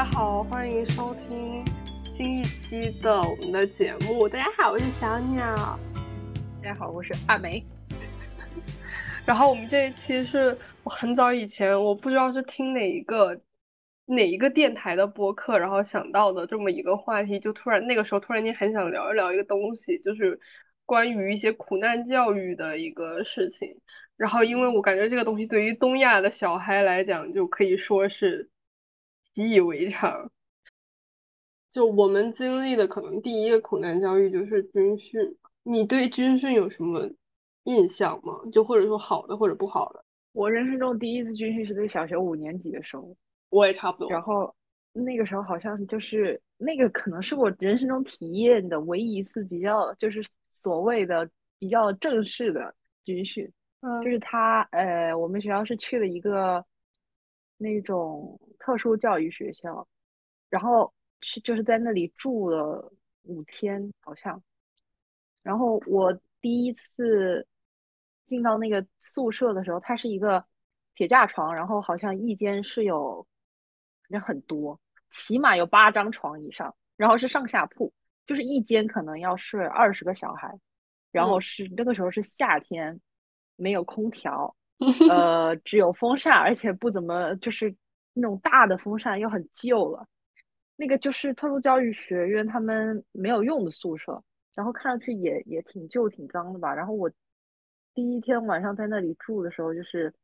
大家好，欢迎收听新一期的我们的节目。大家好，我是小鸟。大家好，我是阿梅。然后我们这一期是我很早以前，我不知道是听哪一个哪一个电台的播客，然后想到的这么一个话题，就突然那个时候突然间很想聊一聊一个东西，就是关于一些苦难教育的一个事情。然后因为我感觉这个东西对于东亚的小孩来讲，就可以说是。习以为常，就我们经历的可能第一个苦难教育就是军训。你对军训有什么印象吗？就或者说好的或者不好的？我人生中第一次军训是在小学五年级的时候，我也差不多。然后那个时候好像就是那个可能是我人生中体验的唯一一次比较就是所谓的比较正式的军训。嗯，就是他呃，我们学校是去了一个。那种特殊教育学校，然后是就是在那里住了五天，好像。然后我第一次进到那个宿舍的时候，它是一个铁架床，然后好像一间是有人很多，起码有八张床以上，然后是上下铺，就是一间可能要睡二十个小孩，然后是那个时候是夏天，没有空调。呃，只有风扇，而且不怎么，就是那种大的风扇又很旧了。那个就是特殊教育学院他们没有用的宿舍，然后看上去也也挺旧、挺脏的吧。然后我第一天晚上在那里住的时候，就是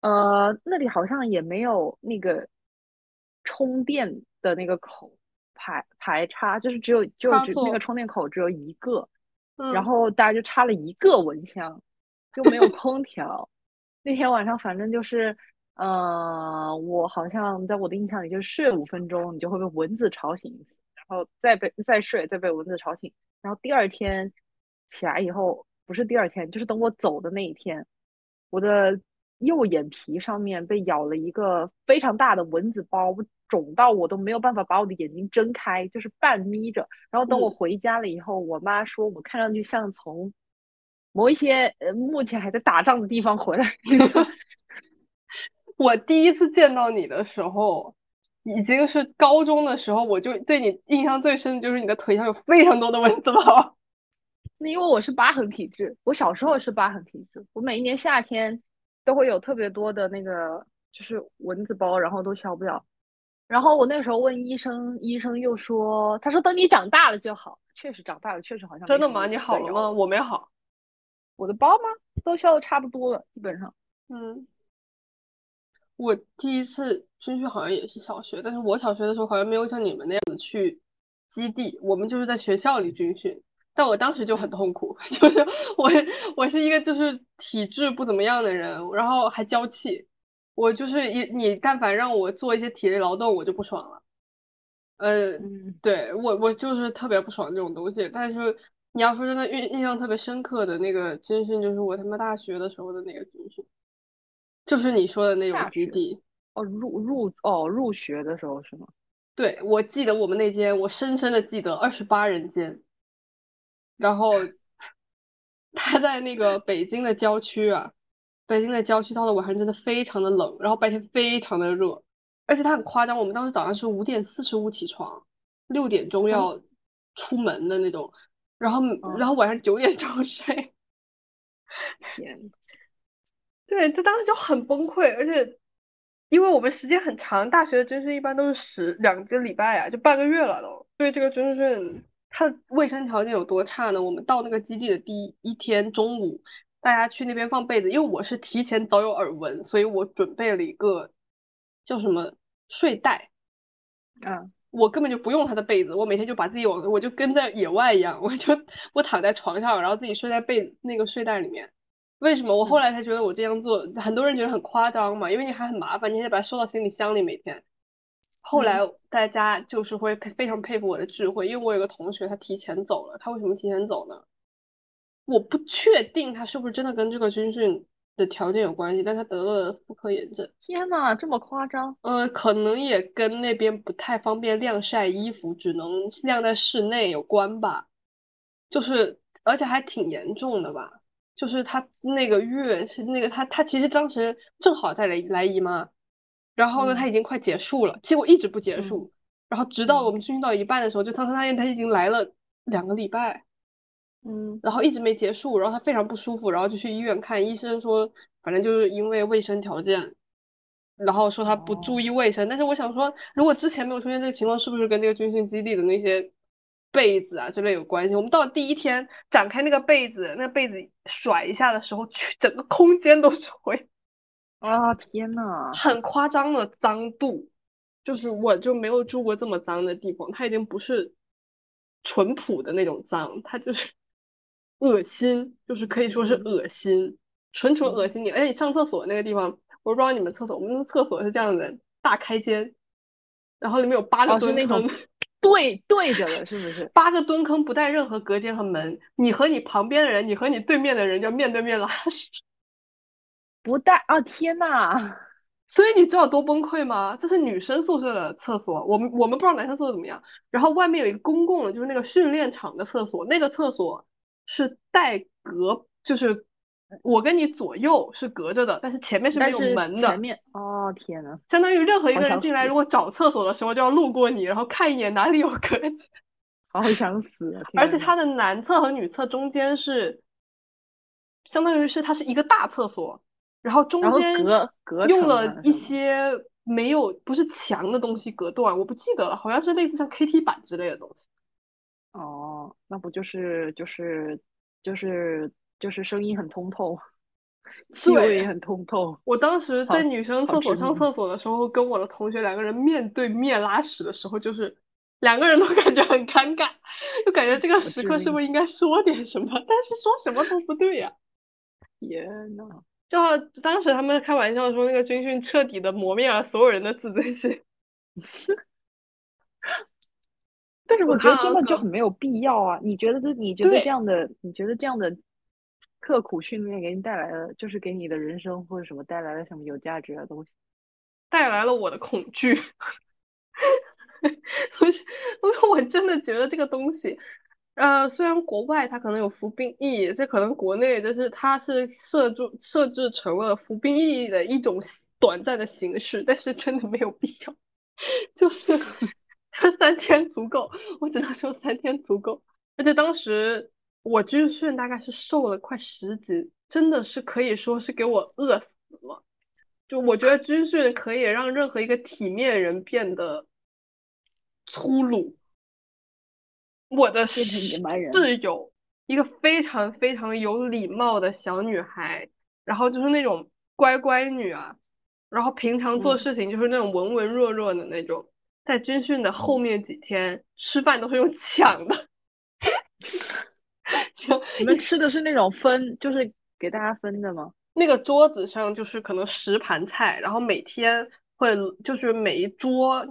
呃，那里好像也没有那个充电的那个口排排插，就是只有就只那个充电口只有一个，然后大家就插了一个蚊香。就没有空调。那天晚上，反正就是，嗯，我好像在我的印象里，就是睡五分钟，你就会被蚊子吵醒一次，然后再被再睡，再被蚊子吵醒。然后第二天起来以后，不是第二天，就是等我走的那一天，我的右眼皮上面被咬了一个非常大的蚊子包，肿到我都没有办法把我的眼睛睁开，就是半眯着。然后等我回家了以后，我妈说我看上去像从。某一些呃，目前还在打仗的地方回来。我第一次见到你的时候，已经是高中的时候，我就对你印象最深的就是你的腿上有非常多的蚊子包。那因为我是疤痕体质，我小时候是疤痕体质，我每一年夏天都会有特别多的那个就是蚊子包，然后都消不了。然后我那个时候问医生，医生又说，他说等你长大了就好。确实长大了，确实好像真的吗？你好了吗？我没好。我的包吗？都消的差不多了，基本上。嗯，我第一次军训好像也是小学，但是我小学的时候好像没有像你们那样子去基地，我们就是在学校里军训。但我当时就很痛苦，就是我我是一个就是体质不怎么样的人，然后还娇气，我就是一你但凡让我做一些体力劳动，我就不爽了。呃，对我我就是特别不爽这种东西，但是。你要说真的印印象特别深刻的那个军训，就是我他妈大学的时候的那个军训，就是你说的那种基地哦，入入哦入学的时候是吗？对，我记得我们那间，我深深的记得二十八人间，然后他在那个北京的郊区啊，北京的郊区到了晚上真的非常的冷，然后白天非常的热，而且他很夸张，我们当时早上是五点四十五起床，六点钟要出门的那种。然后，然后晚上九点钟睡。天，对他当时就很崩溃，而且因为我们时间很长，大学的军训一般都是十两个礼拜啊，就半个月了都。对这个军训，它的卫生条件有多差呢？我们到那个基地的第一天中午，大家去那边放被子，因为我是提前早有耳闻，所以我准备了一个叫什么睡袋，嗯。我根本就不用他的被子，我每天就把自己往，我就跟在野外一样，我就我躺在床上，然后自己睡在被那个睡袋里面。为什么？我后来才觉得我这样做，很多人觉得很夸张嘛，因为你还很麻烦，你得把它收到行李箱里每天。后来大家就是会非常佩服我的智慧，因为我有个同学他提前走了，他为什么提前走呢？我不确定他是不是真的跟这个军训。的条件有关系，但他得了妇科炎症。天呐，这么夸张？呃，可能也跟那边不太方便晾晒衣服，只能晾在室内有关吧。就是，而且还挺严重的吧。就是他那个月是那个他他其实当时正好在来来姨妈，然后呢，嗯他已经快结束了，结果一直不结嗯束，然后直到嗯我们军训到一半的时候，就他发现他已经来了两个礼拜，嗯然后一直没结束，然后他非常不舒服，然后就去医院看，医生说反正就是因为卫生条件，然后说他不注哦意卫生。但是我想说，如果之前没有出现这个情况，是不是跟这个军训基地的那些被子啊之类有关系？我们到第一天展开那个被子，那个被子甩一下的时候，去整个空间都是灰，啊天呐，很夸张的脏度，就是我就没有住过这么脏的地方，它已经不是淳朴的那种脏，它就是恶心，就是可以说是嗯恶心，纯纯恶嗯心你。而且你上厕所那个地方，我不知道你们厕所，我们的厕所是这样的，大开间，然后里面有八个蹲哦是那种坑，对对着的，是不是？八个蹲坑不带任何隔间和门，你和你旁边的人，你和你对面的人就面对面拉屎。不带啊天呐，所以你知道多崩溃吗？这是女生宿舍的厕所，我们我们不知道男生宿舍怎么样。然后外面有一个公共的，就是那个训练场的厕所，那个厕所是带隔，就是我跟你左右是隔着的，但是前面是没有门的，前面哦天呐，相当于任何一个人进来，如果找厕所的时候就要路过你，然后看一眼哪里有隔间。好想死啊！而且它的男厕和女厕中间是，相当于是它是一个大厕所，然后中间隔隔用了一些没有不是墙的东西隔断，我不记得了，好像是类似像 KT 板之类的东西。哦，那不就是就是就是就是声音很通透，气味对也很通透，我当时好在女生好厕所上厕所的时候，跟我的同学两个人面对面拉屎的时候，就是两个人都 感觉很尴尬，就感觉这个好时致刻是不是应该说点什么？但是说什么都不对呀、天呐，就好当时他们开玩笑说，那个军训彻底的磨灭了所有人的自尊心。我但是我觉得看了个真的就很没有必要啊！你觉得这你觉得这样的你觉得这样的刻苦训练给你带来了，就是给你的人生或者什么带来了什么有价值的东西？带来了我的恐惧。不是，因为我真的觉得这个东西，呃，虽然国外它可能有服兵役，这可能国内就是它是设置设置成了服兵役的一种短暂的形式，但是真的没有必要，就是这 三天足够，我只能说三天足够。而且当时我军训大概是瘦了快十斤，真的是可以说是给我饿死了。就我觉得军训可以让任何一个体面人变得粗鲁。我的室友，一个非常非常有礼貌的小女孩，然后就是那种乖乖女啊，然后平常做嗯事情就是那种文文弱弱的那种，在军训的后面几天吃饭都是用抢的，就你们吃的是那种分，就是给大家分的吗？那个桌子上就是可能十盘菜，然后每天会就是每一桌，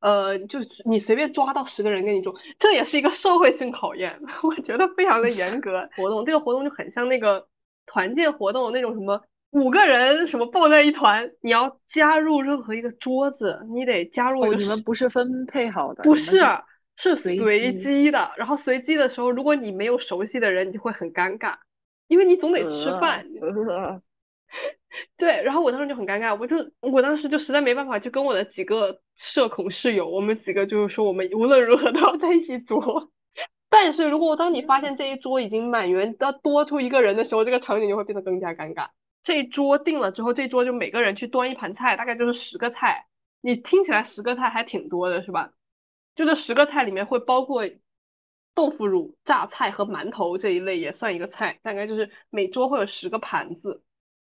呃，就是你随便抓到十个人跟你桌，这也是一个社会性考验，我觉得非常的严格 活动。这个活动就很像那个团建活动那种什么五个人什么抱在一团，你要加入任何一个桌子，你得加入哦，你们不是分配好的，不是，是随随机机的。然后随机的时候，如果你没有熟悉的人，你就会很尴尬，因为你总得吃饭。呃 对，然后我当时就很尴尬，我就我当时就实在没办法，就跟我的几个社恐室友，我们几个就是说，我们无论如何都要在一起桌。但是如果当你发现这一桌已经满员，要多出一个人的时候，这个场景就会变得更加尴尬。这一桌定了之后，这一桌就每个人去端一盘菜，大概就是十个菜。你听起来十个菜还挺多的，是吧？就这十个菜里面会包括豆腐乳、榨菜和馒头这一类也算一个菜，大概就是每桌会有十个盘子。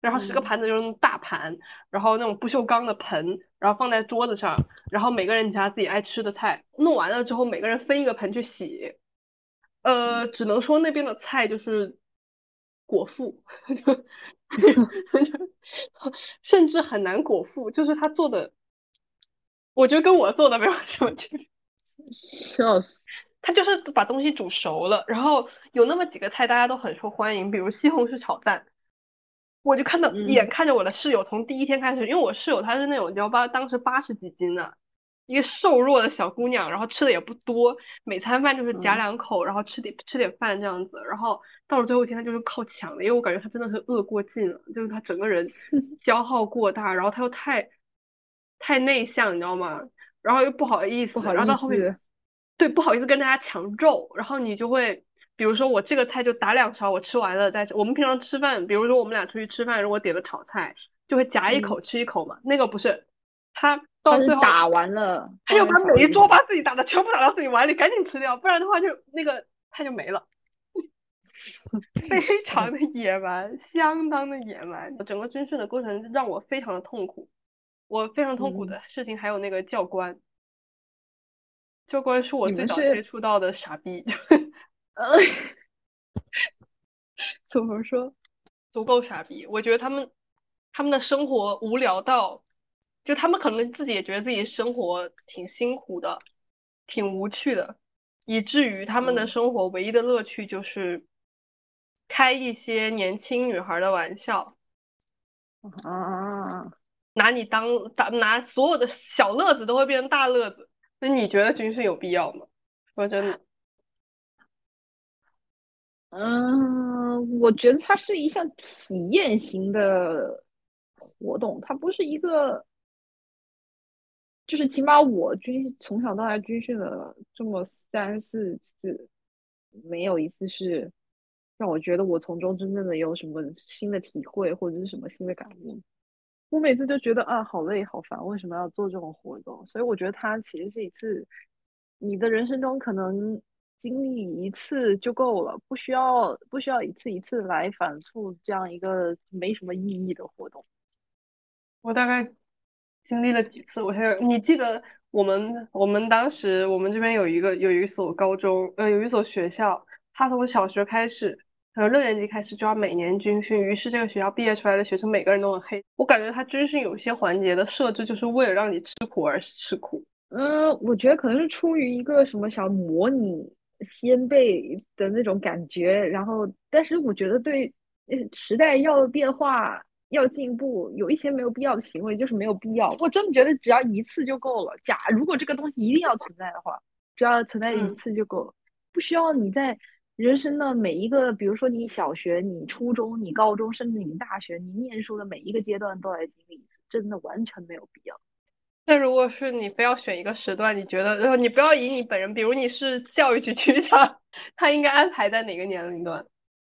然后十个嗯盘子就是那种大盘，然后那种不锈钢的盆，然后放在桌子上，然后每个人夹自己爱吃的菜，弄完了之后每个人分一个盆去洗。呃，只能说那边的菜就是果腹，甚至很难果腹，就是他做的，我觉得跟我做的没有什么区别。笑死！他就是把东西煮熟了，然后有那么几个菜大家都很受欢迎，比如西红柿炒蛋。我就看到嗯眼看着我的室友从第一天开始，因为我室友她是那种你知道吧当时八十几斤呢，一个瘦弱的小姑娘，然后吃的也不多，每餐饭就是夹嗯两口，然后吃点吃点饭这样子，然后到了最后一天她就是靠抢的，因为我感觉她真的是饿过劲了，就是她整个人 消耗过大，然后她又太太内向，你知道吗？然后又不好意思，然后到后面，对，不好意思跟大家抢肉，然后你就会，比如说我这个菜就打两勺，我吃完了再吃。我们平常吃饭，比如说我们俩出去吃饭，如果点了炒菜，就会夹一口嗯，吃一口嘛。那个不是，他到最后打完了他要把每一桌把自己打的全部打到自己碗里，赶紧吃掉，不然的话就那个菜就没了。非常的野蛮，相当的野蛮。整个军训的过程让我非常的痛苦。我非常痛苦嗯，的事情还有那个教官，教官是我最早接，触到的傻逼，呃，怎么说？足够傻逼。我觉得他们他们的生活无聊到，就他们可能自己也觉得自己生活挺辛苦的，挺无趣的，以至于他们的嗯生活唯一的乐趣就是开一些年轻女孩的玩笑。啊，拿你当当拿所有的小乐子都会变成大乐子，那你觉得军训有必要吗？说真的，嗯，我觉得它是一项体验型的活动，它不是一个，就是起码我军从小到大军训了这么三四次，没有一次是让我觉得我从中真正的有什么新的体会或者是什么新的感悟。我每次就觉得啊，好累好烦，为什么要做这种活动？所以我觉得它其实是一次你的人生中可能经历一次就够了，不需要不需要一次一次来反复这样一个没什么意义的活动。我大概经历了几次，我还有你记得我们我们当时我们这边有一个有一所高中，呃，有一所学校，它从小学开始，呃，六年级开始就要每年军训，于是这个学校毕业出来的学生每个人都很黑。我感觉他军训有些环节的设置就是为了让你吃苦而吃苦。嗯，我觉得可能是出于一个什么想模拟先辈的那种感觉，然后，但是我觉得对时代要变化、要进步，有一些没有必要的行为就是没有必要。我真的觉得只要一次就够了。假如果这个东西一定要存在的话，只要存在一嗯，次就够了，不需要你在人生的每一个，比如说你小学、你初中、你高中，甚至你大学，你念书的每一个阶段都来经历一次，真的完全没有必要。那如果是你非要选一个时段，你觉得，然后你不要以你本人，比如你是教育局局长，他应该安排在哪个年龄段？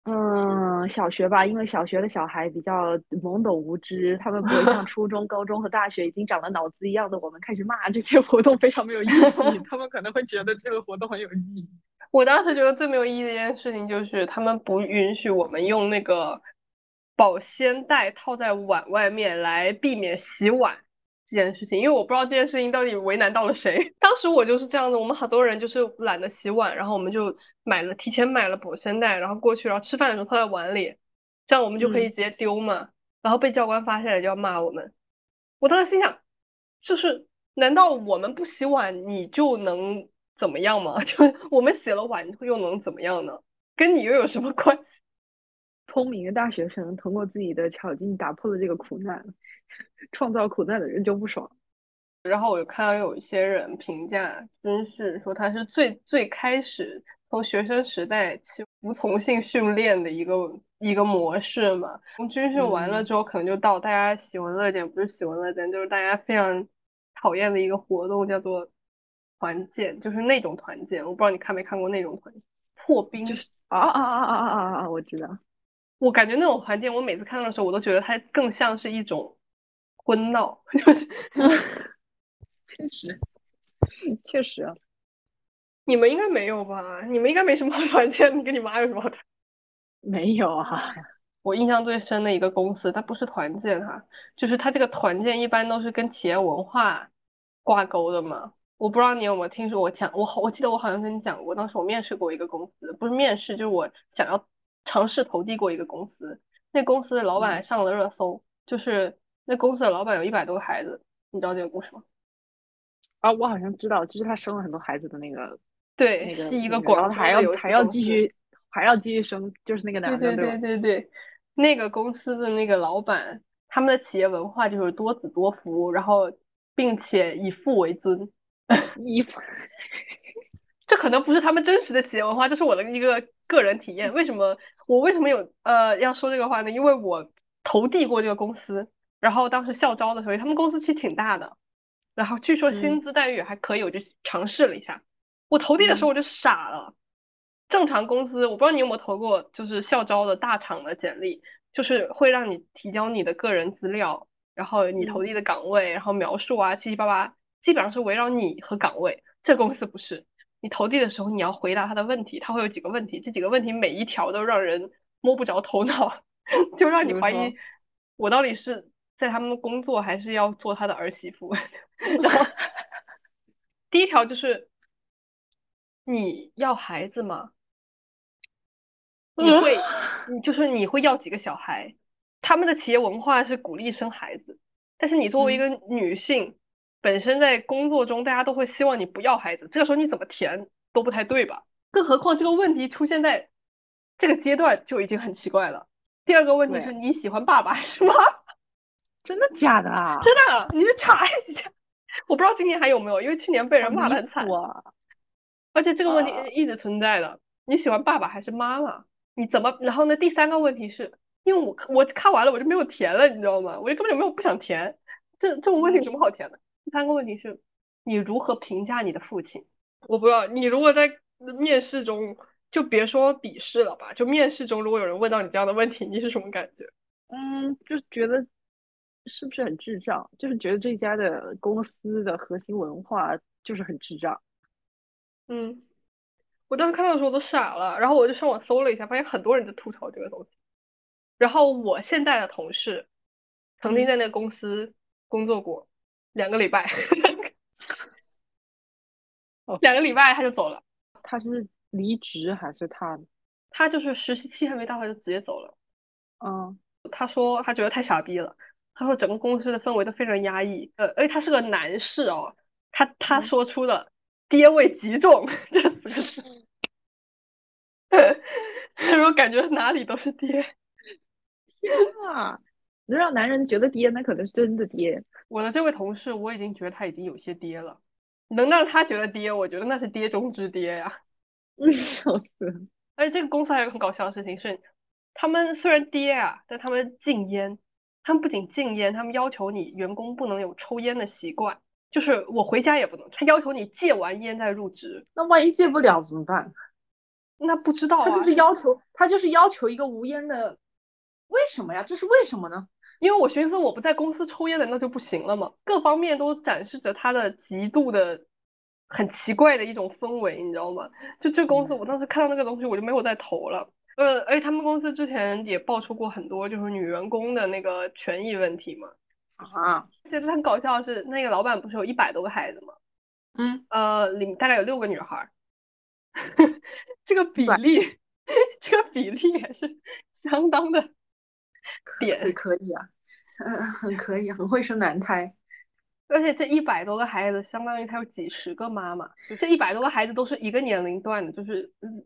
嗯，小学吧，因为小学的小孩比较懵懂无知，他们不会像 初中、高中和大学已经长了脑子一样的我们开始骂这些活动非常没有意义，他们可能会觉得这个活动很有意义。我当时觉得最没有意义的一件事情就是他们不允许我们用那个保鲜袋套在碗外面来避免洗碗这件事情，因为我不知道这件事情到底为难到了谁。当时我就是这样的，我们好多人就是懒得洗碗，然后我们就买了提前买了保鲜袋，然后过去，然后吃饭的时候套在碗里，这样我们就可以嗯，直接丢嘛。然后被教官发现了就要骂我们。我当时心想，就是难道我们不洗碗你就能怎么样吗？就我们洗了碗又能怎么样呢？跟你又有什么关系？聪明的大学生通过自己的巧劲打破了这个苦难，创造苦难的人就不爽。然后我就看到有一些人评价军训说他是最最开始从学生时代起服从性训练的一个一个模式嘛。从军训完了嗯，之后，可能就到大家喜闻乐见，不是喜闻乐见，就是大家非常讨厌的一个活动，叫做团建，就是那种团建。我不知道你看没看过那种团建破冰。就是啊啊啊啊啊啊啊！我知道，我感觉那种团建，我每次看到的时候，我都觉得它更像是一种婚闹，就是 确实确实啊，你们应该没有吧？你们应该没什么好团建，你跟你妈有什么好团？没有啊。我印象最深的一个公司，它不是团建哈，就是它这个团建一般都是跟企业文化挂钩的嘛。我不知道你有没有听说我讲，我好，我记得我好像跟你讲过，当时我面试过一个公司，不是面试，就是我想要尝试投递过一个公司，那公司的老板上了热搜，就是那公司的老板有一百多个孩子，你知道这个故事吗？啊，我好像知道，就是他生了很多孩子的那个对，那个是一个广他还要还要。继续还要继续生，就是那个对对对男的对对？对对，那个公司的那个老板，他们的企业文化就是多子多福，然后并且以父为尊。衣服，这可能不是他们真实的企业文化，这是我的一个个人体验。为什么我为什么有呃要说这个话呢？因为我投递过这个公司，然后当时校招的时候，他们公司其实挺大的，然后据说薪资待遇还可以，我就尝试了一下。我投递的时候我就傻了，正常公司我不知道你有没有投过，就是校招的大厂的简历，就是会让你提交你的个人资料，然后你投递的岗位，然后描述啊七七八八，基本上是围绕你和岗位。这公司不是，你投递的时候你要回答他的问题，他会有几个问题，这几个问题每一条都让人摸不着头脑，就让你怀疑我到底是在他们工作还是要做他的儿媳妇。然后第一条就是你要孩子吗？你会，你就是你会要几个小孩？他们的企业文化是鼓励生孩子，但是你作为一个女性，本身在工作中大家都会希望你不要孩子，这个时候你怎么填都不太对吧？更何况这个问题出现在这个阶段就已经很奇怪了。第二个问题是你喜欢爸爸还 是妈？真的假的啊？真的，你去查一下。我不知道今年还有没有，因为去年被人骂的很惨。而且这个问题一直存在的。你喜欢爸爸还是妈妈？你怎么？然后呢？第三个问题是，因为我我看完了我就没有填了，你知道吗？我就根本就没有不想填。这这种问题有什么好填的？第三个问题是，你如何评价你的父亲？我不知道。你如果在面试中，就别说笔试了吧，就面试中，如果有人问到你这样的问题，你是什么感觉？嗯，就觉得。是不是很智障？就是觉得这家的公司的核心文化就是很智障。嗯，我当时看到的时候都傻了，然后我就上网搜了一下，发现很多人在吐槽这个东西。然后我现在的同事曾经在那个公司工作过两个礼拜，两个礼拜他就走了。他是离职还是他？他就是实习期还没到，他就直接走了。嗯，他说他觉得太傻逼了。他说整个公司的氛围都非常压抑，呃，而且他是个男士哦，他他说出了“爹味极重”这四个字，他说感觉哪里都是爹，天啊，能让男人觉得爹，那可能是真的爹。我的这位同事，我已经觉得他已经有些跌了，能让他觉得跌，我觉得那是跌中之跌呀。笑死！而且这个公司还有个很搞笑的事情是，他们虽然跌啊，但他们禁烟。他们不仅禁烟，他们要求你员工不能有抽烟的习惯，就是我回家也不能。他要求你戒完烟再入职。那万一戒不了怎么办？那不知道。他就是要求，他就是要求一个无烟的。为什么呀？这是为什么呢？因为我寻思我不在公司抽烟的那就不行了嘛。各方面都展示着他的极度的很奇怪的一种氛围，你知道吗？就这公司，我当时看到那个东西，我就没有再投了。呃，而且他们公司之前也爆出过很多就是女员工的那个权益问题嘛。啊，觉得很搞笑的是，那个老板不是有一百多个孩子吗？嗯，呃，里大概有六个女孩，这个比例，这个比例也是相当的点，可以啊，嗯，很可以，很会生男胎。而且这一百多个孩子，相当于他有几十个妈妈，这一百多个孩子都是一个年龄段的，就是嗯，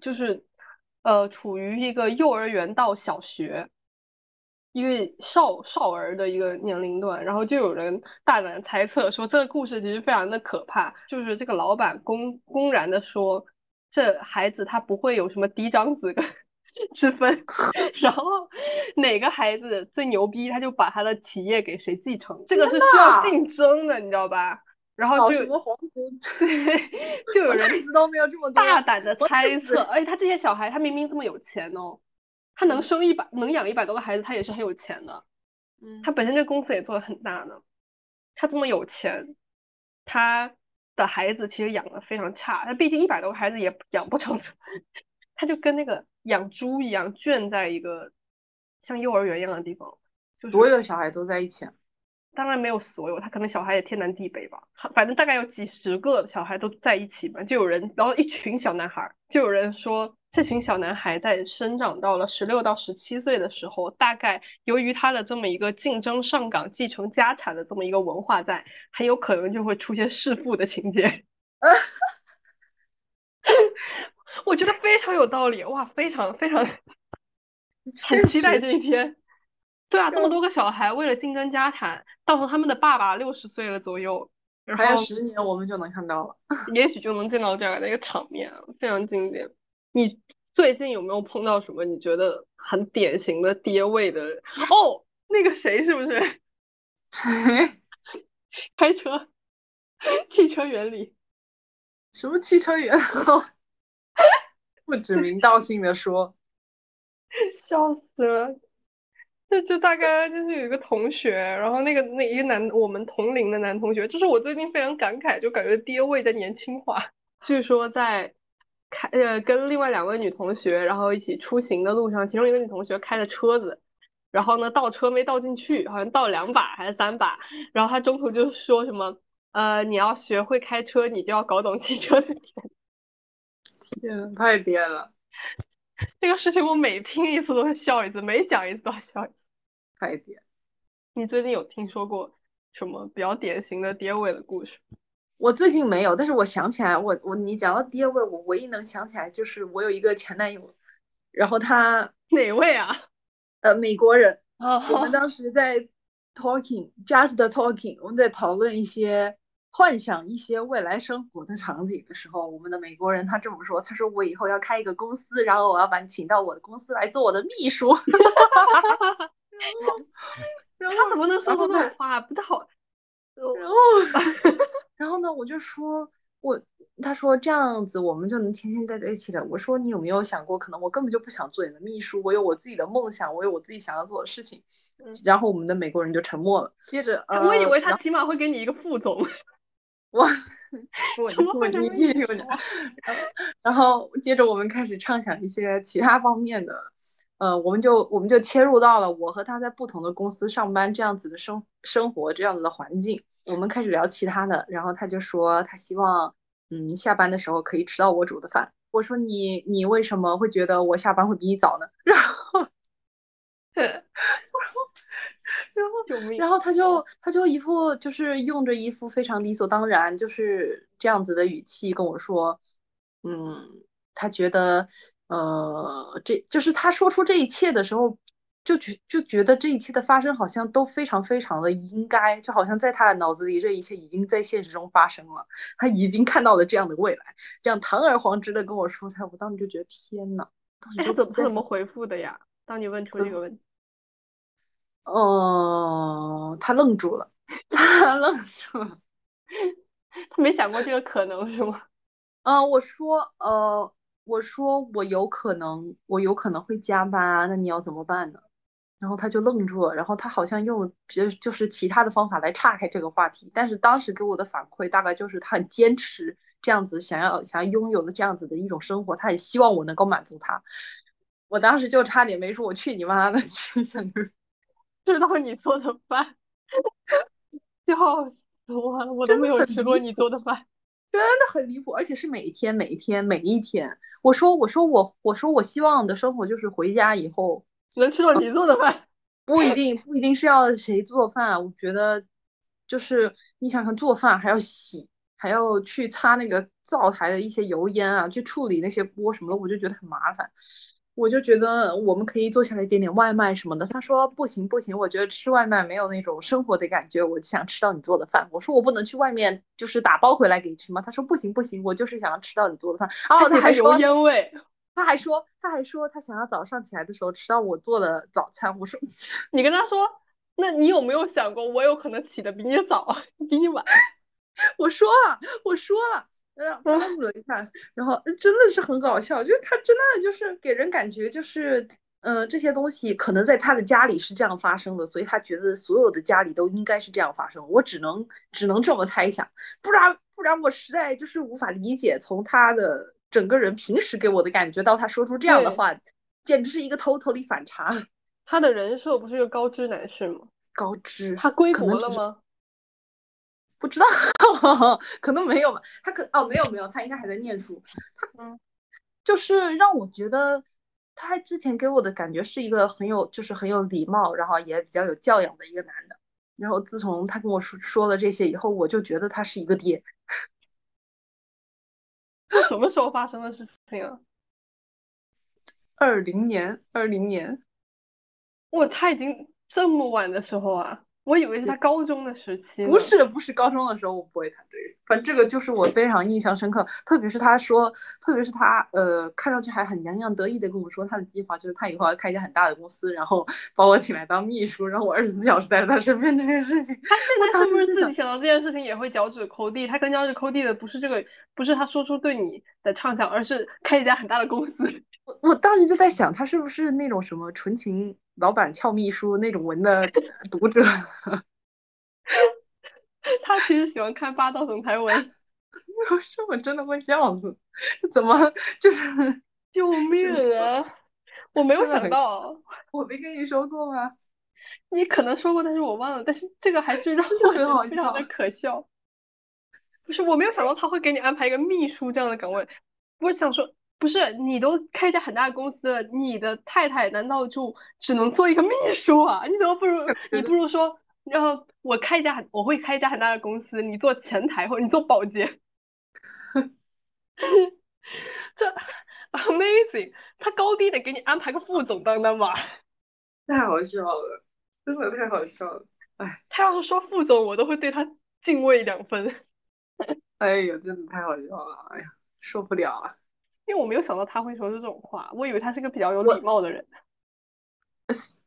就是。呃，处于一个幼儿园到小学，一个少少儿的一个年龄段，然后就有人大胆猜测说，这个故事其实非常的可怕，就是这个老板公公然的说，这孩子他不会有什么嫡长子 之分，然后哪个孩子最牛逼，他就把他的企业给谁继承，这个是需要竞争的，你知道吧？然后就什么皇族，对，就有人知道没有这么大胆的猜测，而且他这些小孩，他明明这么有钱哦，他能生一百，能养一百多个孩子，他也是很有钱的，嗯，他本身这公司也做的很大呢，他这么有钱，他的孩子其实养的非常差，他毕竟一百多个孩子也养不成，他就跟那个养猪一样，圈在一个像幼儿园一样的地方，就所有小孩都在一起。啊当然没有所有，他可能小孩也天南地北吧，反正大概有几十个小孩都在一起嘛，就有人，然后一群小男孩，就有人说这群小男孩在生长到了十六到十七岁的时候，大概由于他的这么一个竞争上岗、继承家产的这么一个文化在，很有可能就会出现弑父的情节。我觉得非常有道理，哇，非常非常，很期待这一天。对啊，这么多个小孩为了竞争家产，到时候他们的爸爸六十岁了左右，还有十年我们就能看到了，也许就能见到这样的一个场面，非常经典。你最近有没有碰到什么你觉得很典型的爹味的？哦，那个谁是不是？谁？开车，汽车原理，什么汽车原理？不指名道姓的说，笑死了。就就大概就是有一个同学，然后那个那一个男我们同龄的男同学，就是我最近非常感慨，就感觉爹味在年轻化。据说在开呃跟另外两位女同学，然后一起出行的路上，其中一个女同学开的车子，然后呢倒车没倒进去，好像倒两把还是三把，然后他中途就说什么呃你要学会开车，你就要搞懂汽车的原理。天，太颠了！这个事情我每听一次都会笑一次，每讲一次都要笑一次。太颠！你最近有听说过什么比较典型的爹味的故事？我最近没有，但是我想起来，我我你讲到爹味，我唯一能想起来就是我有一个前男友，然后他 哪位啊？呃，美国人。哦。我们当时在 talking，just talking，我们在讨论一些幻想一些未来生活的场景的时候，我们的美国人他这么说，他说我以后要开一个公司，然后我要把你请到我的公司来做我的秘书。哈哈哈哈哈。然后他怎么能说出这种话？不太好。然后，然后呢？我就说，我他说这样子我们就能天天待在一起了。我说你有没有想过，可能我根本就不想做你的秘书，我有我自己的梦想，我有我自己想要做的事情。然后我们的美国人就沉默了。接着，我以为他起码会给你一个副总。哇，我你你继续听我讲。然后接着我们开始畅想一些其他方面的。呃，我们就我们就切入到了我和他在不同的公司上班这样子的生生活这样子的环境，我们开始聊其他的，然后他就说他希望，嗯，下班的时候可以吃到我煮的饭。我说你你为什么会觉得我下班会比你早呢？然后，然后，然后，他就他就一副就是用着一副非常理所当然就是这样子的语气跟我说，嗯，他觉得。呃，这就是他说出这一切的时候，就觉就觉得这一切的发生好像都非常非常的应该，就好像在他的脑子里，这一切已经在现实中发生了，他已经看到了这样的未来，这样堂而皇之的跟我说他，我当时就觉得天呐，他怎么怎么回复的呀？当你问出这个问题，哦，他愣住了，他愣住了，他没想过这个可能是吗？啊，我说，呃。我说我有可能，我有可能会加班啊，那你要怎么办呢？然后他就愣住了，然后他好像用就就是其他的方法来岔开这个话题，但是当时给我的反馈大概就是他很坚持这样子，想要想要拥有的这样子的一种生活，他很希望我能够满足他。我当时就差点没说我去你妈的，真想吃到你做的饭，笑死我了，我都没有吃过你做的饭。真的很离谱，而且是每天每一天每一天。我说我说我我说我希望的生活就是回家以后能吃到你做的饭，不一定不一定是要谁做饭。我觉得就是你想想做饭还要洗，还要去擦那个灶台的一些油烟啊，去处理那些锅什么的，我就觉得很麻烦。我就觉得我们可以坐下来点点外卖什么的。他说不行不行，我觉得吃外卖没有那种生活的感觉，我就想吃到你做的饭。我说我不能去外面就是打包回来给你吃吗？他说不行不行，我就是想要吃到你做的饭。哦，他还说烟味，他还说他还说他想要早上起来的时候吃到我做的早餐。我说 你跟他说，那你有没有想过我有可能起的比你早，比你晚？我说了我说了。然后愣了一下，然后真的是很搞笑，就是他真的就是给人感觉就是，嗯，这些东西可能在他的家里是这样发生的，所以他觉得所有的家里都应该是这样发生。我只能只能这么猜想，不然不然我实在就是无法理解，从他的整个人平时给我的感觉到他说出这样的话，简直是一个 totally 反差。他的人设不是一个高知男士吗？高知，他归国了吗？不知道，可能没有吧。他可哦，没有没有，他应该还在念书。他嗯，就是让我觉得他之前给我的感觉是一个很有，就是很有礼貌，然后也比较有教养的一个男的。然后自从他跟我说说了这些以后，我就觉得他是一个爹。这什么时候发生的事情啊？二零年，二零年。哇，他已经这么晚的时候啊。我以为是他高中的时期。不是，不是高中的时候我不会谈这个，反正这个就是我非常印象深刻。特别是他说，特别是他呃，看上去还很洋洋得意的跟我说他的计划就是他以后要开一家很大的公司，然后把我请来当秘书，然后我二十四小时待在他身边这件事情。他现在是不是自己想到这件事情也会脚趾抠地？他跟脚趾抠地的不是这个，不是他说出对你的畅想，而是开一家很大的公司。我我当时就在想，他是不是那种什么纯情老板俏秘书那种文的读者？他其实喜欢看霸道总裁文，有时候我真的会笑死，怎么就是救 命啊！我没有想到，我没跟你说过吗？你可能说过，但是我忘了。但是这个还是让我觉得非常的可笑。不是，我没有想到他会给你安排一个秘书这样的岗位。我想说，不是你都开一家很大的公司了，你的太太难道就只能做一个秘书啊？你怎么不如 你不如说？然后我开一家很，我会开一家很大的公司，你做前台或者你做保洁，这 amazing，他高低得给你安排个副总当当吧？太好笑了，真的太好笑了，哎，他要是说副总，我都会对他敬畏两分。哎呀，真的太好笑了，哎呀，受不了啊！因为我没有想到他会说这种话，我以为他是个比较有礼貌的人。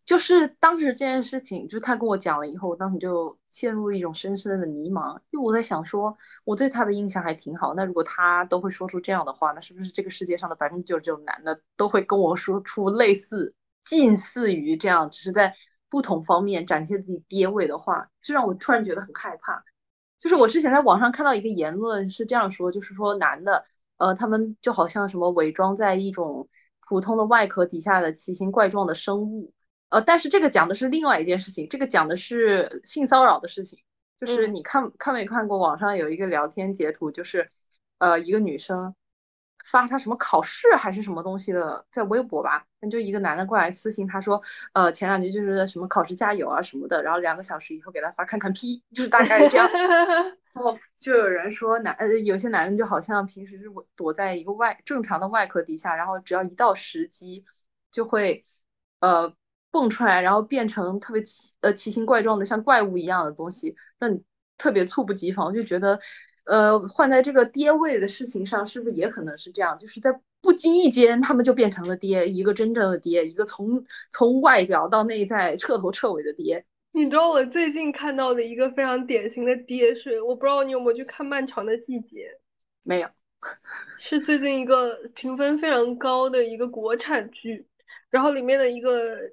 就是当时这件事情，就他跟我讲了以后，我当时就陷入了一种深深的迷茫。因为我在想说，我对他的印象还挺好。那如果他都会说出这样的话，那是不是这个世界上的百分之九十九男的都会跟我说出类似、近似于这样，只是在不同方面展现自己爹味的话？就让我突然觉得很害怕。就是我之前在网上看到一个言论是这样说，就是说男的，呃，他们就好像什么伪装在一种普通的外壳底下的奇形怪状的生物。呃，但是这个讲的是另外一件事情，这个讲的是性骚扰的事情。就是你看看没看过网上有一个聊天截图，就是呃一个女生发他什么考试还是什么东西的，在微博吧，那就一个男的过来私信他说，呃前两句就是什么考试加油啊什么的，然后两个小时以后给他发看看 P，就是大概这样。然后就有人说男呃有些男人就好像平时是躲在一个外正常的外壳底下，然后只要一到时机就会呃。蹦出来，然后变成特别奇呃奇形怪状的像怪物一样的东西，让你特别猝不及防。就觉得，呃，换在这个爹位的事情上，是不是也可能是这样？就是在不经意间，他们就变成了爹，一个真正的爹，一个从从外表到内在彻头彻尾的爹。你知道我最近看到的一个非常典型的爹是，我不知道你有没有去看《漫长的季节》？没有，是最近一个评分非常高的一个国产剧，然后里面的一个。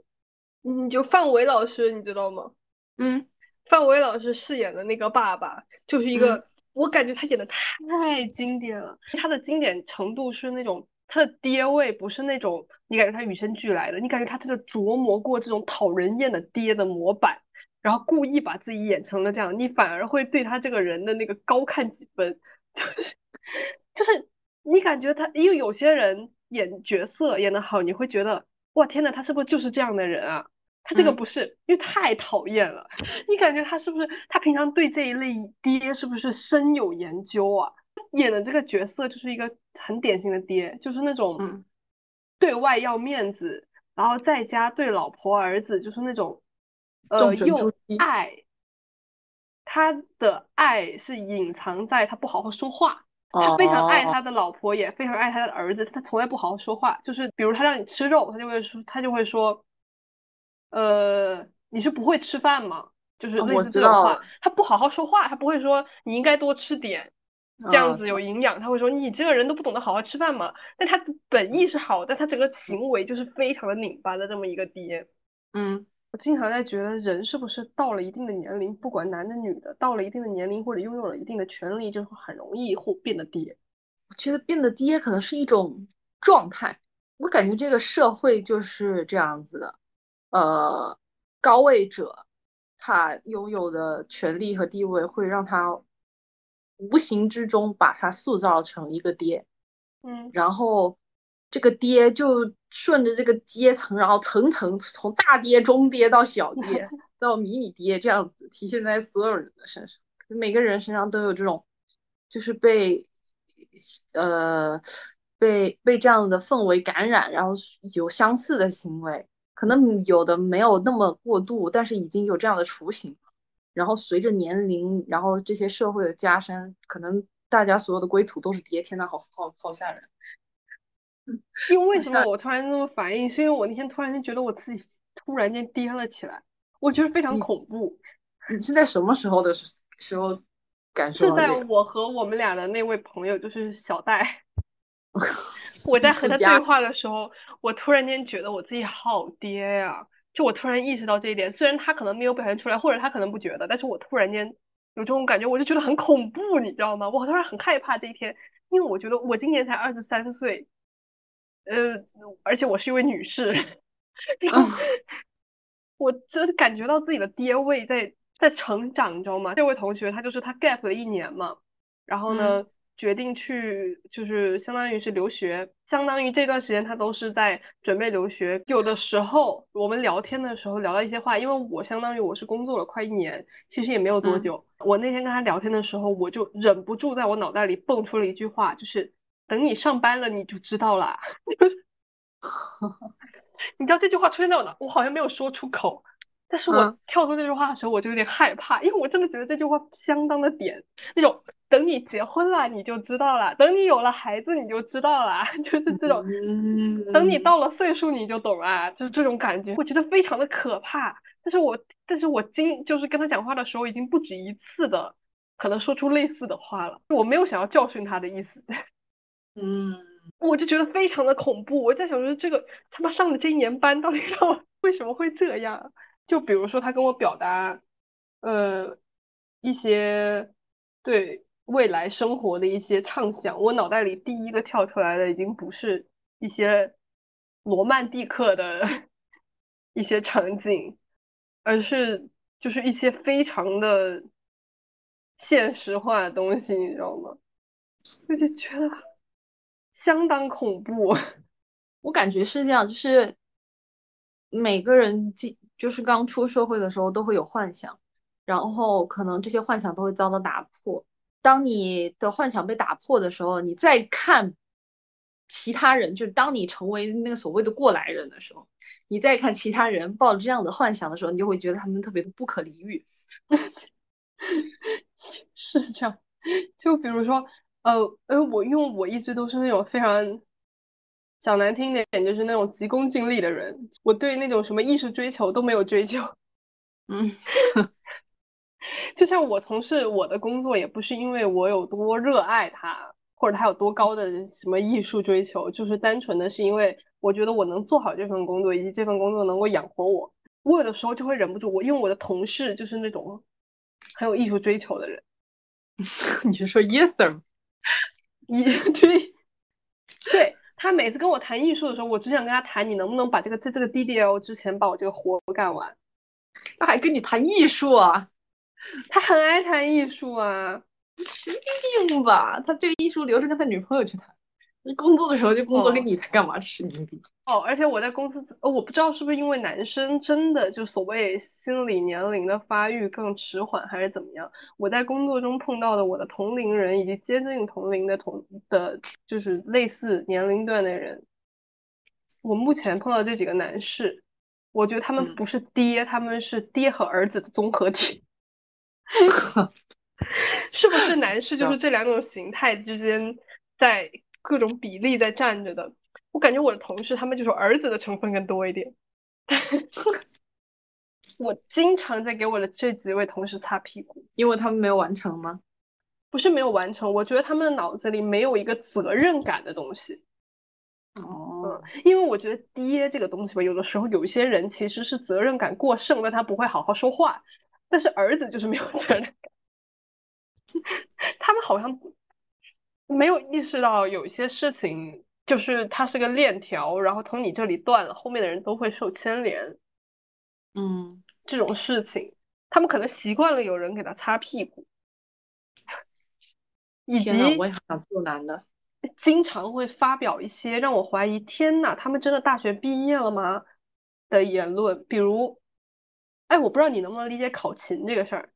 嗯，就范伟老师，你知道吗？嗯，范伟老师饰演的那个爸爸，就是一个，我感觉他演的太经典了。他的经典程度是那种，他的爹味不是那种，你感觉他与生俱来的，你感觉他真的琢磨过这种讨人厌的爹的模板，然后故意把自己演成了这样，你反而会对他这个人的那个高看几分。就是，就是你感觉他，因为有些人演角色演的好，你会觉得。哇天呐，他是不是就是这样的人啊？他这个不是，因为太讨厌了。你感觉他是不是？他平常对这一类爹是不是深有研究啊？演的这个角色就是一个很典型的爹，就是那种对外要面子，然后在家对老婆儿子就是那种呃又爱，他的爱是隐藏在他不好好说话。他非常爱他的老婆，也非常爱他的儿子。他从来不好好说话，就是比如他让你吃肉，他就会说，他就会说，呃，你是不会吃饭吗？就是类似这种话。他不好好说话，他不会说你应该多吃点，这样子有营养。他会说你这个人都不懂得好好吃饭吗？但他本意是好，但他整个行为就是非常的拧巴的这么一个爹。嗯。我经常在觉得，人是不是到了一定的年龄，不管男的女的，到了一定的年龄或者拥有了一定的权利，就会很容易会变得爹。我觉得变得爹可能是一种状态。我感觉这个社会就是这样子的，呃，高位者他拥有的权利和地位会让他无形之中把他塑造成一个爹。嗯，然后这个爹就。顺着这个阶层，然后层层从大爹、中爹到小爹 到迷你爹这样子体现在所有人的身上，每个人身上都有这种，就是被呃被被这样的氛围感染，然后有相似的行为，可能有的没有那么过度，但是已经有这样的雏形然后随着年龄，然后这些社会的加深，可能大家所有的归途都是爹。天呐，好好好吓人！因为为什么我突然这么反应？是因为我那天突然间觉得我自己突然间跌了起来，我觉得非常恐怖。你是在什么时候的时时候感受？是在我和我们俩的那位朋友，就是小戴。我在和他对话的时候，我突然间觉得我自己好爹呀！就我突然意识到这一点，虽然他可能没有表现出来，或者他可能不觉得，但是我突然间有这种感觉，我就觉得很恐怖，你知道吗？我突然很害怕这一天，因为我觉得我今年才二十三岁，呃，而且我是一位女士，然后 我真的感觉到自己的爹位在在成长，你知道吗？这位同学他就是他 gap 了一年嘛，然后呢？决定去，就是相当于是留学，相当于这段时间他都是在准备留学。有的时候我们聊天的时候聊到一些话，因为我相当于我是工作了快一年，其实也没有多久。我那天跟他聊天的时候，我就忍不住在我脑袋里蹦出了一句话，就是等你上班了你就知道了。你知道这句话出现在我脑，我好像没有说出口，但是我跳出这句话的时候，我就有点害怕，因为我真的觉得这句话相当的点那种。等你结婚了，你就知道了；等你有了孩子，你就知道了。就是这种，等你到了岁数，你就懂了。就是这种感觉，我觉得非常的可怕。但是我，但是我今就是跟他讲话的时候，已经不止一次的可能说出类似的话了。我没有想要教训他的意思。嗯，我就觉得非常的恐怖。我在想说，这个他妈上了这一年班，到底让我 为什么会这样？就比如说他跟我表达，呃，一些对。未来生活的一些畅想，我脑袋里第一个跳出来的已经不是一些罗曼蒂克的 一些场景，而是就是一些非常的现实化的东西，你知道吗？我就觉得相当恐怖。我感觉是这样，就是每个人进就是刚出社会的时候都会有幻想，然后可能这些幻想都会遭到打破。当你的幻想被打破的时候，你再看其他人，就是当你成为那个所谓的过来人的时候，你再看其他人抱着这样的幻想的时候，你就会觉得他们特别的不可理喻。是这样，就比如说，呃，呃，我因为我一直都是那种非常讲难听点，就是那种急功近利的人，我对那种什么艺术追求都没有追求。嗯。就像我从事我的工作，也不是因为我有多热爱它，或者它有多高的什么艺术追求，就是单纯的是因为我觉得我能做好这份工作，以及这份工作能够养活我。我有的时候就会忍不住，我因为我的同事就是那种很有艺术追求的人。你是说 Yes sir？一对，对他每次跟我谈艺术的时候，我只想跟他谈，你能不能把这个在这个 DDL 之前把我这个活干完？他还跟你谈艺术啊？他很爱谈艺术啊，神经病吧？他这个艺术流是跟他女朋友去谈，工作的时候就工作，跟你在干嘛？神经病。哦，而且我在公司，呃，我不知道是不是因为男生真的就所谓心理年龄的发育更迟缓，还是怎么样？我在工作中碰到的我的同龄人以及接近同龄的同的，就是类似年龄段的人，我目前碰到这几个男士，我觉得他们不是爹，他们是爹和儿子的综合体。是不是男士就是这两种形态之间在各种比例在站着的？我感觉我的同事他们就是儿子的成分更多一点。我经常在给我的这几位同事擦屁股，因为他们没有完成吗？不是没有完成，我觉得他们的脑子里没有一个责任感的东西。哦，因为我觉得爹这个东西吧，有的时候有一些人其实是责任感过剩，但他不会好好说话。但是儿子就是没有责任感，他们好像没有意识到有一些事情就是它是个链条，然后从你这里断了，后面的人都会受牵连。嗯，这种事情，他们可能习惯了有人给他擦屁股，以及我也想做男的，经常会发表一些让我怀疑天呐，他们真的大学毕业了吗的言论，比如。哎，我不知道你能不能理解考勤这个事儿。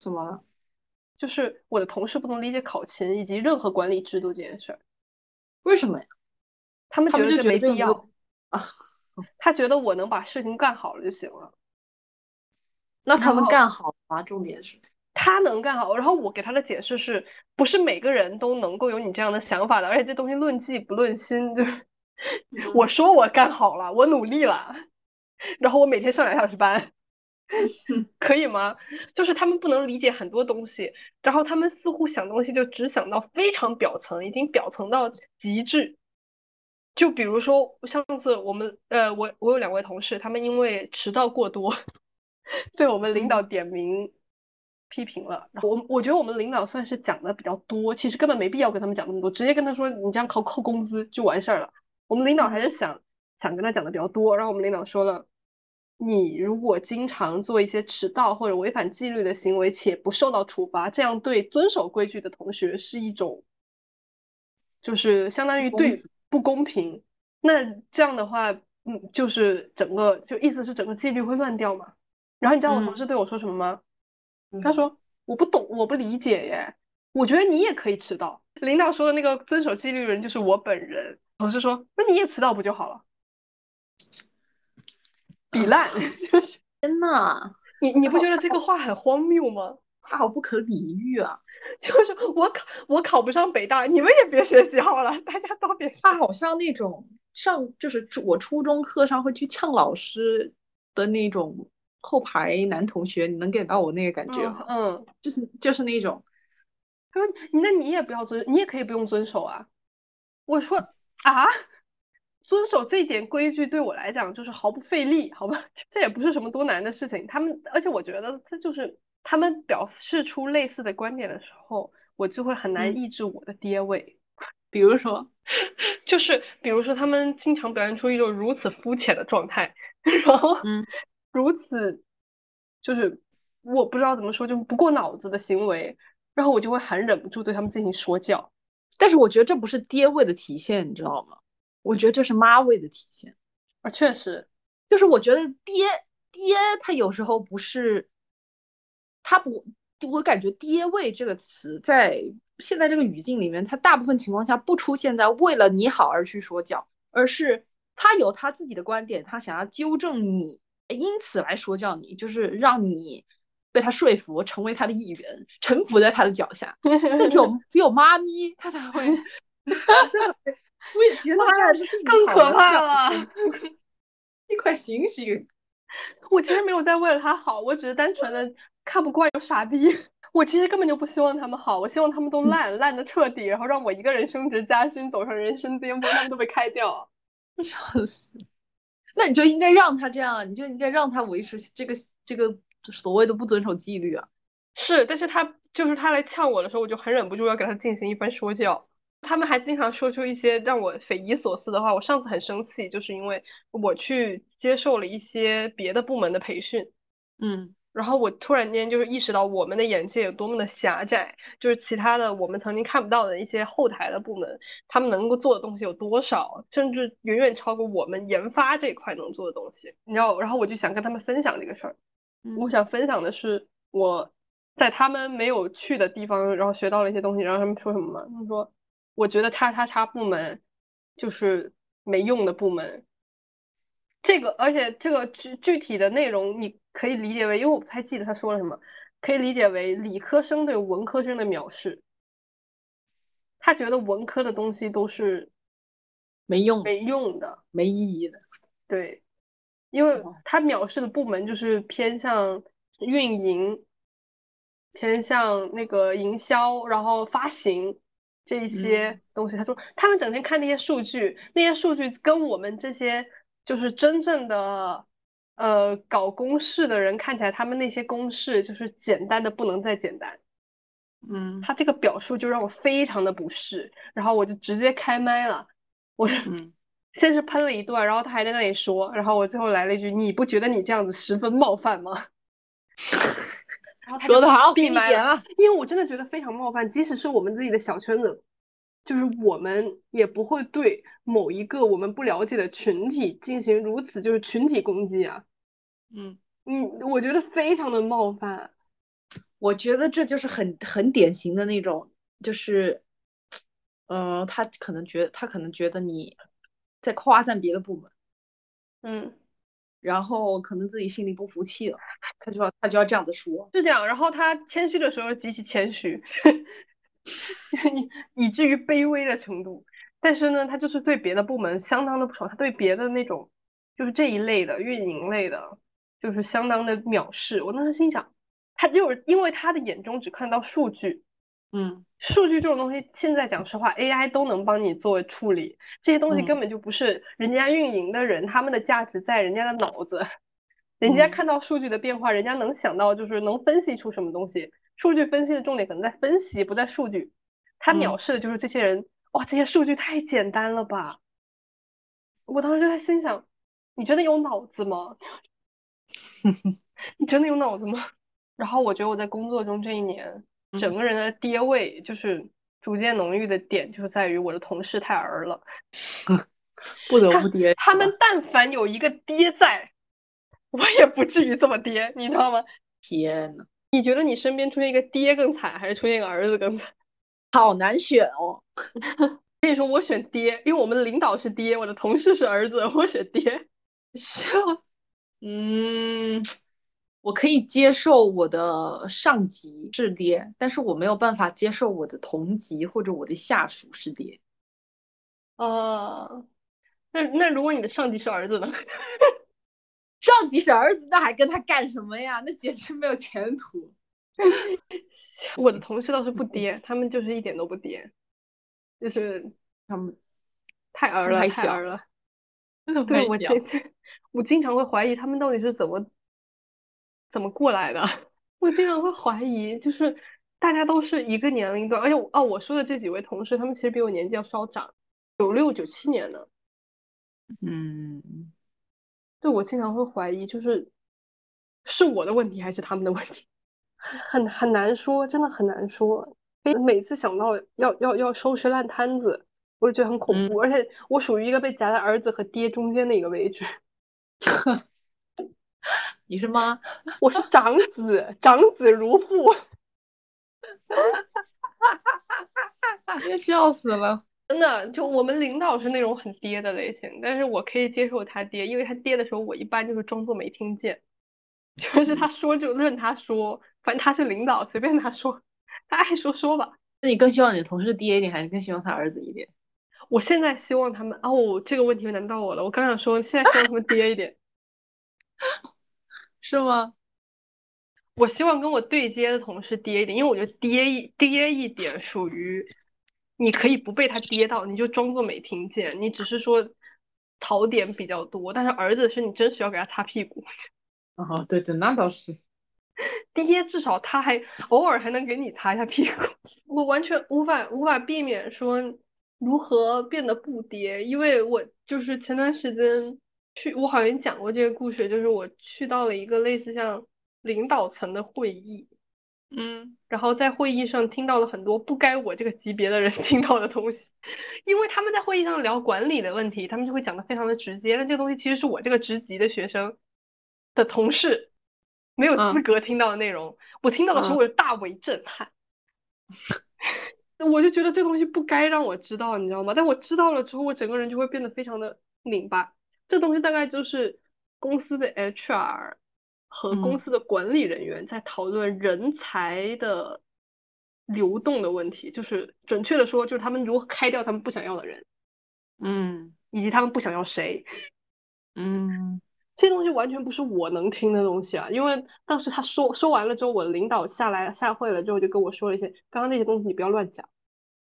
怎么了？就是我的同事不能理解考勤以及任何管理制度这件事儿。为什么呀？他们觉得这没必要啊。他觉得我能把事情干好了就行了。那他们干好吗？重点是，他能干好，然后我给他的解释是不是每个人都能够有你这样的想法的，而且这东西论迹不论心，就是我说我干好了，我努力了，然后我每天上两小时班，可以吗？就是他们不能理解很多东西，然后他们似乎想东西就只想到非常表层，已经表层到极致。就比如说上次我们呃，我我有两位同事，他们因为迟到过多，被我们领导点名批评了。然后我我觉得我们领导算是讲的比较多，其实根本没必要跟他们讲那么多，直接跟他说你这样扣扣工资就完事儿了。我们领导还是想想跟他讲的比较多，然后我们领导说了，你如果经常做一些迟到或者违反纪律的行为且不受到处罚，这样对遵守规矩的同学是一种，就是相当于对不公平。那这样的话，嗯，就是整个就意思是整个纪律会乱掉嘛。然后你知道我同事对我说什么吗？他说我不懂，我不理解耶。我觉得你也可以迟到。领导说的那个遵守纪律的人就是我本人。同事说，那你也迟到不就好了？比烂，就是 天呐，你你不觉得这个 话很荒谬吗？他好不可理喻啊！就是我考我考不上北大，你们也别学习好了，大家都别。他好像那种上就是我初中课上会去呛老师的那种后排男同学，你能给到我那个感觉吗？嗯，就是就是那种，他说那你也不要遵，你也可以不用遵守啊。我说啊，遵守这一点规矩对我来讲就是毫不费力，好吧？这也不是什么多难的事情。他们，而且我觉得这就是他们表示出类似的观点的时候，我就会很难嗯抑制我的爹味。比如说，就是比如说他们经常表现出一种如此肤浅的状态，然后嗯如此就是我不知道怎么说，就不过脑子的行为，然后我就会很忍不住对他们进行说教。但是我觉得这不是爹味的体现，你知道吗？我觉得这是妈味的体现。啊，确实，就是我觉得爹爹他有时候不是，他不，我感觉爹味这个词在现在这个语境里面，他大部分情况下不出现在为了你好而去说教，而是他有他自己的观点，他想要纠正你，因此来说教你，就是让你被他说服，成为他的一员，臣服在他的脚下。但只有只有妈咪，他才会。我也觉得这样是更可怕了是你快醒醒！我其实没有在为了他好，我只是单纯的看不惯有傻逼。我其实根本就不希望他们好，我希望他们都烂 烂的彻底，然后让我一个人升职加薪，走上人生巅峰，他们都被开掉。笑死！那你就应该让他这样，你就应该让他维持这个这个所谓的不遵守纪律啊。是，但是他就是他来呛我的时候，我就很忍不住要给他进行一番说教。他们还经常说出一些让我匪夷所思的话。我上次很生气，就是因为我去接受了一些别的部门的培训，嗯然后我突然间就是意识到我们的眼界有多么的狭窄，就是其他的我们曾经看不到的一些后台的部门，他们能够做的东西有多少，甚至远远超过我们研发这一块能做的东西。你知道，然后我就想跟他们分享这个事儿。我嗯想分享的是我在他们没有去的地方，然后学到了一些东西。然后他们说什么嘛？他们说，我觉得叉叉叉部门就是没用的部门。这个，而且这个具具体的内容，你可以理解为，因为我不太记得他说了什么，可以理解为理科生对文科生的藐视。他觉得文科的东西都是没用，没用的，没意义的。对，因为哦他藐视的部门就是偏向运营，偏向那个营销，然后发行这一些东西。他说他们整天看那些数据，那些数据跟我们这些就是真正的呃搞公式的人看起来，他们那些公式就是简单的不能再简单。嗯他这个表述就让我非常的不适，然后我就直接开麦了，我嗯，先是喷了一段，然后他还在那里说，然后我最后来了一句：“你不觉得你这样子十分冒犯吗？” 然后说的好，闭麦了。因为我真的觉得非常冒犯，即使是我们自己的小圈子，就是我们也不会对某一个我们不了解的群体进行如此就是群体攻击啊，嗯，嗯，我觉得非常的冒犯。我觉得这就是很很典型的那种，就是，嗯、他可能觉他可能觉得你在夸赞别的部门，嗯，然后可能自己心里不服气了，他就要他就要这样子说。是这样，然后他谦虚的时候极其谦虚，以以至于卑微的程度。但是呢，他就是对别的部门相当的不爽，他对别的那种就是这一类的运营类的，就是相当的藐视。我当时心想，他就是因为他的眼中只看到数据，嗯数据这种东西，现在讲实话，AI 都能帮你做处理，这些东西嗯根本就不是人家运营的人，他们的价值在人家的脑子，人家嗯看到数据的变化，人家能想到就是能分析出什么东西，数据分析的重点可能在分析，不在数据。他藐嗯视的就是这些人，哇，这些数据太简单了吧！我当时就在心想，你真的有脑子吗？你真的有脑子吗？然后我觉得我在工作中这一年，整嗯个人的爹味就是逐渐浓郁的点，就是在于我的同事太儿了。不得不爹。他们但凡有一个爹在，我也不至于这么爹，你知道吗？天呐，你觉得你身边出现一个爹更惨，还是出现一个儿子更惨？好难选哦。跟你说，我选爹，因为我们的领导是爹，我的同事是儿子，我选爹。笑，嗯，我可以接受我的上级是爹，但是我没有办法接受我的同级或者我的下属是爹。啊，那那如果你的上级是儿子呢？上级是儿子，那还跟他干什么呀？那简直没有前途。我的同事倒是不爹，他们就是一点都不爹，就是他们太儿了，太儿了。对，我这这，我经常会怀疑他们到底是怎么怎么过来的。我经常会怀疑，就是大家都是一个年龄段，而且哦，我说的这几位同事，他们其实比我年纪要稍长，九六九七年的。嗯，对，我经常会怀疑，就是是我的问题还是他们的问题，很很难说，真的很难说。每次想到要要要收拾烂摊子，我就觉得很恐怖，而且我属于一个被夹在儿子和爹中间的一个位置。你是妈？我是长子，长子如父，哈笑死了。真的。就我们领导是那种很爹的类型，但是我可以接受他爹，因为他爹的时候，我一般就是装作没听见，就是他说就任他说，反正他是领导，随便他说，他爱说说吧。那你更希望你的同事爹一点，还是更希望他儿子一点？我现在希望他们哦，这个问题难到我了。我刚想说，现在希望他们爹一点。是吗？我希望跟我对接的同事跌一点，因为我觉得跌一跌一点属于你可以不被他跌到，你就装作没听见，你只是说槽点比较多。但是儿子是你真需要给他擦屁股，哦，对对，那倒是。爹至少他还偶尔还能给你擦一下屁股。我完全无法无法避免说如何变得不爹，因为我就是前段时间去，我好像讲过这个故事，就是我去到了一个类似像领导层的会议，嗯。然后在会议上听到了很多不该我这个级别的人 听到的东西，因为他们在会议上聊管理的问题，他们就会讲的非常的直接，但这个东西其实是我这个职级的学生的同事没有资嗯。格听到的内容，我听到的时候嗯。我就大为震撼，我就觉得这东西不该让我知道，你知道吗？但我知道了之后，我整个人就会变得非常的拧巴。这东西大概就是公司的 HR 和公嗯司的管理人员在讨论人才的流动的问题，就是准确的说，就是他们如何开掉他们不想要的人，嗯以及他们不想要谁。嗯这东西完全不是我能听的东西啊！因为当时他说说完了之后，我领导下来下会了之后就跟我说了一些，刚刚那些东西你不要乱讲，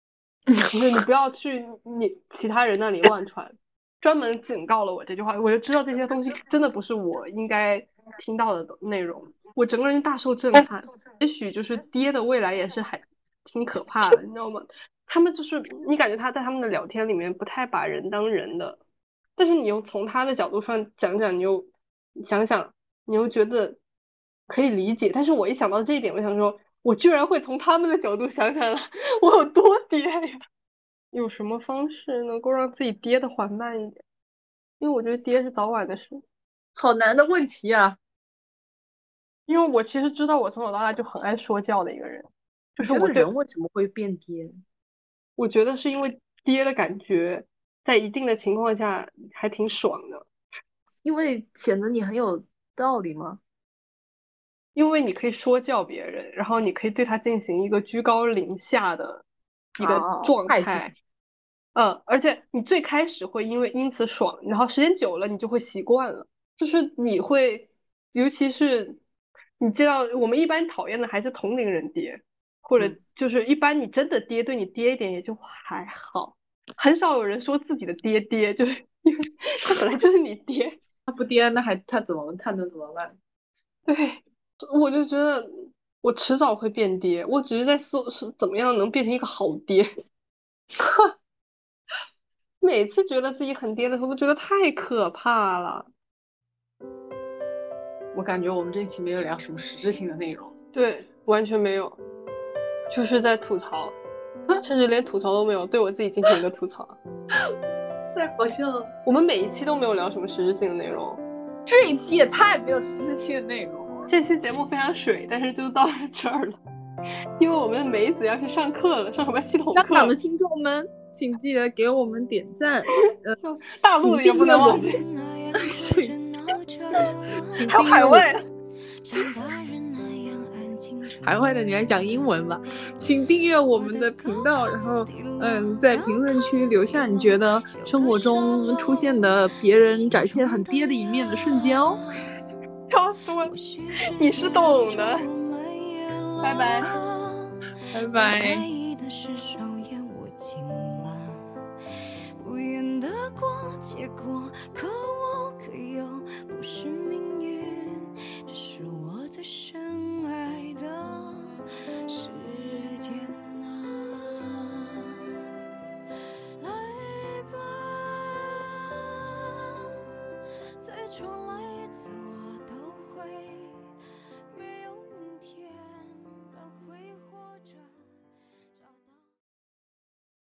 就是你不要去你其他人那里乱传，专门警告了我这句话，我就知道这些东西 真的不是我应该听到的内容，我整个人大受震撼。也许就是爹的未来也是还挺可怕的，你知道吗？他们就是你感觉他在他们的聊天里面不太把人当人的。但是你又从他的角度上讲讲，你又想想，你又觉得可以理解。但是我一想到这一点，我想说，我居然会从他们的角度想想了，我有多 爹呀！有什么方式能够让自己跌的缓慢一点？因为我觉得跌是早晚的事。好难的问题啊！因为我其实知道，我从小到大就很爱说教的一个人，就是我人为什么会变爹？我觉得是因为跌的感觉，在一定的情况下还挺爽的。因为显得你很有道理吗？因为你可以说教别人，然后你可以对他进行一个居高临下的一个哦状态。嗯，而且你最开始会因为因此爽，然后时间久了你就会习惯了，就是你会，尤其是你知道，我们一般讨厌的还是同龄人爹，或者嗯就是一般你真的爹对你爹一点也就还好，很少有人说自己的爹爹，就是因为他本来就是你爹。他不爹，那还他怎么他能怎么办？对，我就觉得我迟早会变爹，我只是在思是怎么样能变成一个好爹。每次觉得自己很颠的时候，都觉得太可怕了。我感觉我们这一期没有聊什么实质性的内容。对，完全没有，就是在吐槽，甚至连吐槽都没有，对我自己进行一个吐槽。太好笑了，我们每一期都没有聊什么实质性的内容，这一期也太没有实质性的内容了。这期节目非常水，但是就到这儿了，因为我们的梅子要去上课了，上什么系统课？香港的听众们，请记得给我们点赞，就 大陆的也不能忘记，还有海外的。海外的你来讲英文吧，请订阅我们的频道，然后嗯，在评论区留下你觉得生活中出现的别人展现很爹的一面的瞬间哦。笑死我了，你是懂的，拜拜。拜拜。得过且过，可我可又不是命运，这是我最